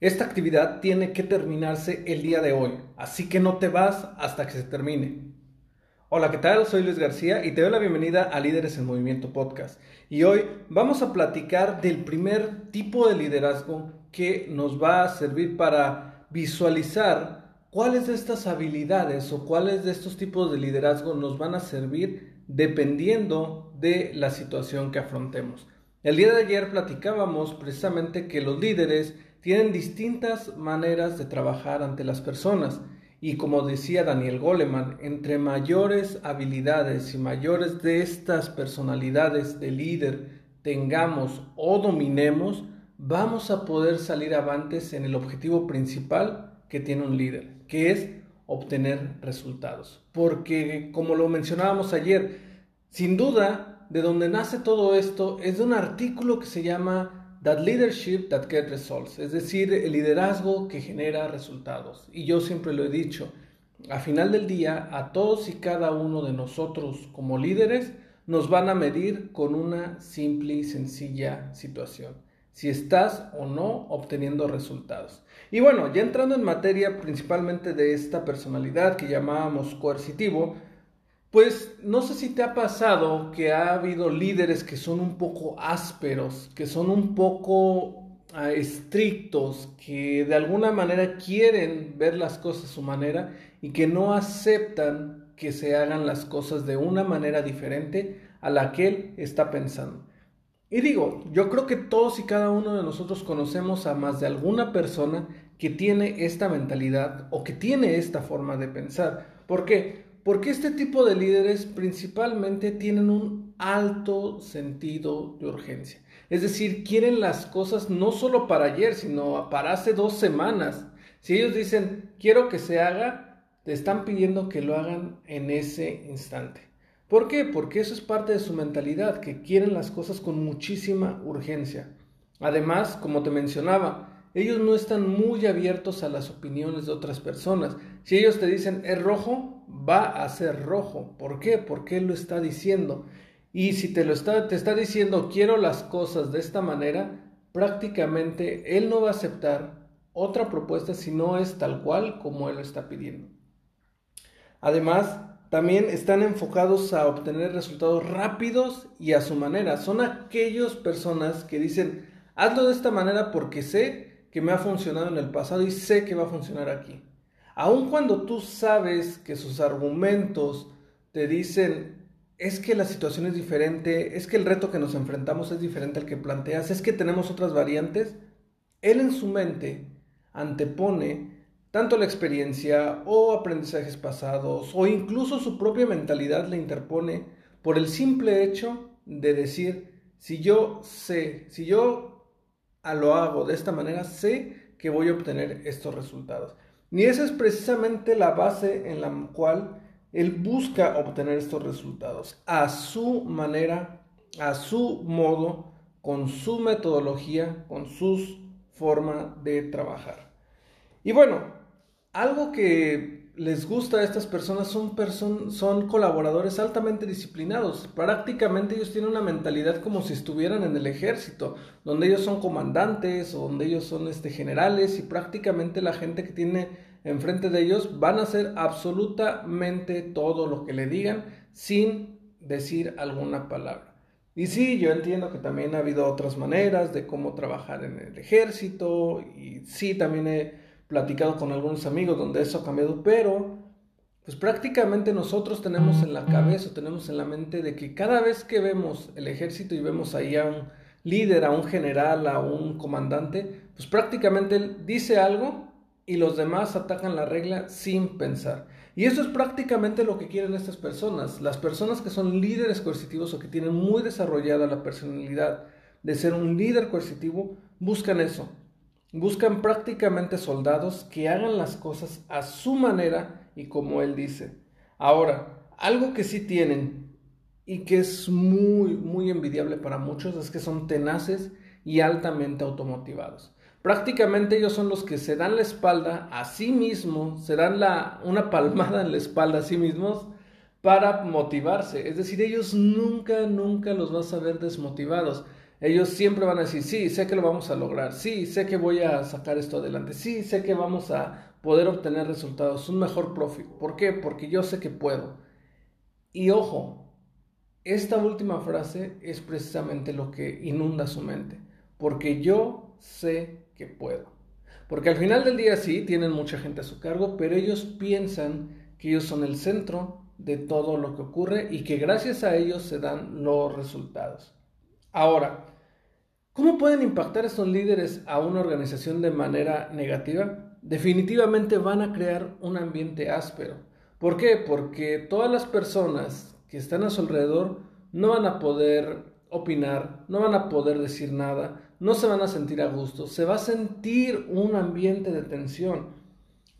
Esta actividad tiene que terminarse el día de hoy, así que no te vas hasta que se termine. Hola, ¿qué tal? Soy Luis García y te doy la bienvenida a Líderes en Movimiento Podcast. Y hoy vamos a platicar del primer tipo de liderazgo que nos va a servir para visualizar cuáles de estas habilidades o cuáles de estos tipos de liderazgo nos van a servir dependiendo de la situación que afrontemos. El día de ayer platicábamos precisamente que los líderes tienen distintas maneras de trabajar ante las personas. Y como decía Daniel Goleman, entre mayores habilidades y mayores de estas personalidades de líder tengamos o dominemos, vamos a poder salir avantes en el objetivo principal que tiene un líder, que es obtener resultados. Porque como lo mencionábamos ayer, sin duda, de donde nace todo esto es de un artículo que se llama That leadership that gets results, es decir, el liderazgo que genera resultados. Y yo siempre lo he dicho, a final del día, a todos y cada uno de nosotros como líderes nos van a medir con una simple y sencilla situación, si estás o no obteniendo resultados. Y bueno, ya entrando en materia principalmente de esta personalidad que llamábamos coercitivo, pues no sé si te ha pasado que ha habido líderes que son un poco ásperos, que son un poco ah, estrictos, que de alguna manera quieren ver las cosas su manera y que no aceptan que se hagan las cosas de una manera diferente a la que él está pensando. Y digo, yo creo que todos y cada uno de nosotros conocemos a más de alguna persona que tiene esta mentalidad o que tiene esta forma de pensar. ¿Por qué? Porque este tipo de líderes principalmente tienen un alto sentido de urgencia. Es decir, quieren las cosas no solo para ayer, sino para hace dos semanas. Si ellos dicen, quiero que se haga, te están pidiendo que lo hagan en ese instante. ¿Por qué? Porque eso es parte de su mentalidad, que quieren las cosas con muchísima urgencia. Además, como te mencionaba, ellos no están muy abiertos a las opiniones de otras personas. Si ellos te dicen es rojo, va a ser rojo. ¿Por qué? Porque Él lo está diciendo. Y si te lo está, te está diciendo quiero las cosas de esta manera, prácticamente Él no va a aceptar otra propuesta si no es tal cual como Él lo está pidiendo. Además, también están enfocados a obtener resultados rápidos y a su manera. Son aquellas personas que dicen, hazlo de esta manera porque sé que me ha funcionado en el pasado y sé que va a funcionar aquí. Aun cuando tú sabes que sus argumentos te dicen, es que la situación es diferente, es que el reto que nos enfrentamos es diferente al que planteas, es que tenemos otras variantes, él en su mente antepone tanto la experiencia o aprendizajes pasados o incluso su propia mentalidad le interpone por el simple hecho de decir, si yo sé, si yo lo hago de esta manera, sé que voy a obtener estos resultados. Ni esa es precisamente la base en la cual él busca obtener estos resultados, a su manera, a su modo, con su metodología, con su forma de trabajar. Y bueno, algo que les gusta a estas personas son, son colaboradores altamente disciplinados. Prácticamente ellos tienen una mentalidad como si estuvieran en el ejército, donde ellos son comandantes o donde ellos son este, generales y prácticamente la gente que tiene enfrente de ellos van a hacer absolutamente todo lo que le digan sin decir alguna palabra. Y sí, yo entiendo que también ha habido otras maneras de cómo trabajar en el ejército y sí, también he platicado con algunos amigos donde eso ha cambiado, pero pues prácticamente nosotros tenemos en la cabeza, tenemos en la mente de que cada vez que vemos el ejército y vemos ahí a un líder, a un general, a un comandante, pues prácticamente él dice algo y los demás atacan la regla sin pensar. Y eso es prácticamente lo que quieren estas personas. Las personas que son líderes coercitivos o que tienen muy desarrollada la personalidad de ser un líder coercitivo, buscan eso. Buscan prácticamente soldados que hagan las cosas a su manera y como él dice. Ahora, algo que sí tienen y que es muy, muy envidiable para muchos es que son tenaces y altamente automotivados. Prácticamente ellos son los que se dan la espalda a sí mismos, se dan la, una palmada en la espalda a sí mismos para motivarse. Es decir, ellos nunca, nunca los vas a ver desmotivados. Ellos siempre van a decir, sí, sé que lo vamos a lograr, sí, sé que voy a sacar esto adelante, sí, sé que vamos a poder obtener resultados, un mejor profit. ¿Por qué? Porque yo sé que puedo. Y ojo, esta última frase es precisamente lo que inunda su mente, porque yo sé que puedo. Porque al final del día sí, tienen mucha gente a su cargo, pero ellos piensan que ellos son el centro de todo lo que ocurre y que gracias a ellos se dan los resultados. Ahora, ¿cómo pueden impactar estos líderes a una organización de manera negativa? Definitivamente van a crear un ambiente áspero. ¿Por qué? Porque todas las personas que están a su alrededor no van a poder opinar, no van a poder decir nada, no se van a sentir a gusto, se va a sentir un ambiente de tensión.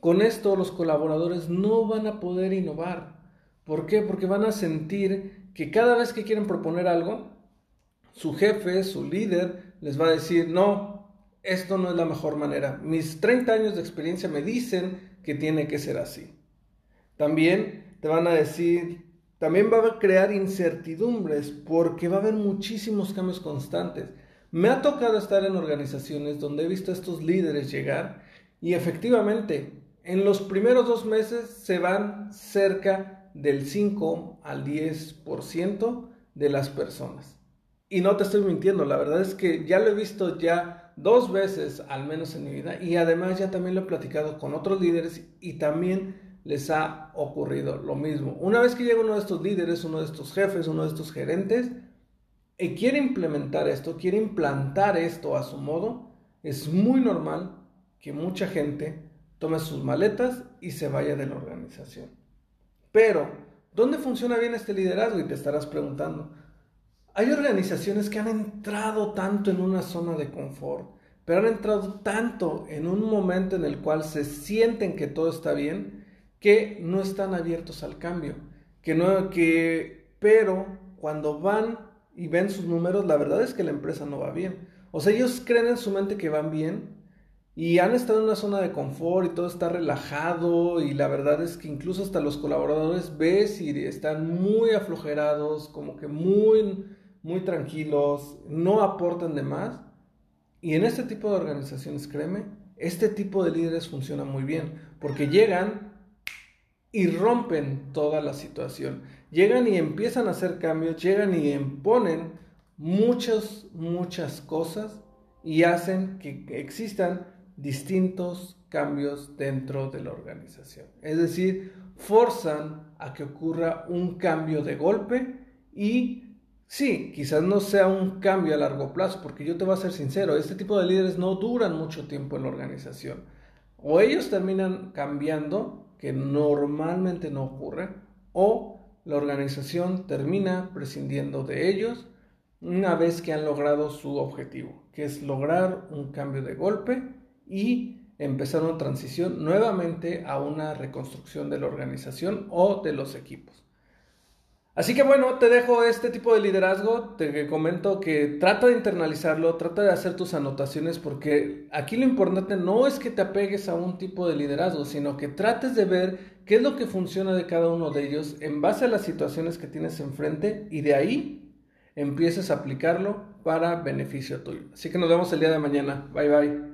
Con esto los colaboradores no van a poder innovar. ¿Por qué? Porque van a sentir que cada vez que quieren proponer algo, su jefe, su líder, les va a decir, no, esto no es la mejor manera. Mis 30 años de experiencia me dicen que tiene que ser así. También te van a decir, también va a crear incertidumbres porque va a haber muchísimos cambios constantes. Me ha tocado estar en organizaciones donde he visto a estos líderes llegar y efectivamente en los primeros dos meses se van cerca del 5 al 10% de las personas. Y no te estoy mintiendo, la verdad es que ya lo he visto ya dos veces al menos en mi vida y además ya también lo he platicado con otros líderes y también les ha ocurrido lo mismo. Una vez que llega uno de estos líderes, uno de estos jefes, uno de estos gerentes, y quiere implementar esto, quiere implantar esto a su modo, es muy normal que mucha gente tome sus maletas y se vaya de la organización. Pero, ¿dónde funciona bien este liderazgo? Y te estarás preguntando. Hay organizaciones que han entrado tanto en una zona de confort, pero han entrado tanto en un momento en el cual se sienten que todo está bien, que no están abiertos al cambio, que no que pero cuando van y ven sus números, la verdad es que la empresa no va bien. O sea, ellos creen en su mente que van bien y han estado en una zona de confort y todo está relajado y la verdad es que incluso hasta los colaboradores ves y están muy aflojerados, como que muy, muy tranquilos, no aportan de más. Y en este tipo de organizaciones, créeme, este tipo de líderes funciona muy bien porque llegan y rompen toda la situación llegan y empiezan a hacer cambios, llegan y imponen muchas, muchas cosas y hacen que existan distintos cambios dentro de la organización. Es decir, forzan a que ocurra un cambio de golpe y sí, quizás no sea un cambio a largo plazo, porque yo te voy a ser sincero, este tipo de líderes no duran mucho tiempo en la organización. O ellos terminan cambiando, que normalmente no ocurre, o la organización termina prescindiendo de ellos una vez que han logrado su objetivo, que es lograr un cambio de golpe y empezar una transición nuevamente a una reconstrucción de la organización o de los equipos. Así que bueno, te dejo este tipo de liderazgo, te comento que trata de internalizarlo, trata de hacer tus anotaciones porque aquí lo importante no es que te apegues a un tipo de liderazgo, sino que trates de ver qué es lo que funciona de cada uno de ellos en base a las situaciones que tienes enfrente y de ahí empieces a aplicarlo para beneficio tuyo. Así que nos vemos el día de mañana. Bye bye.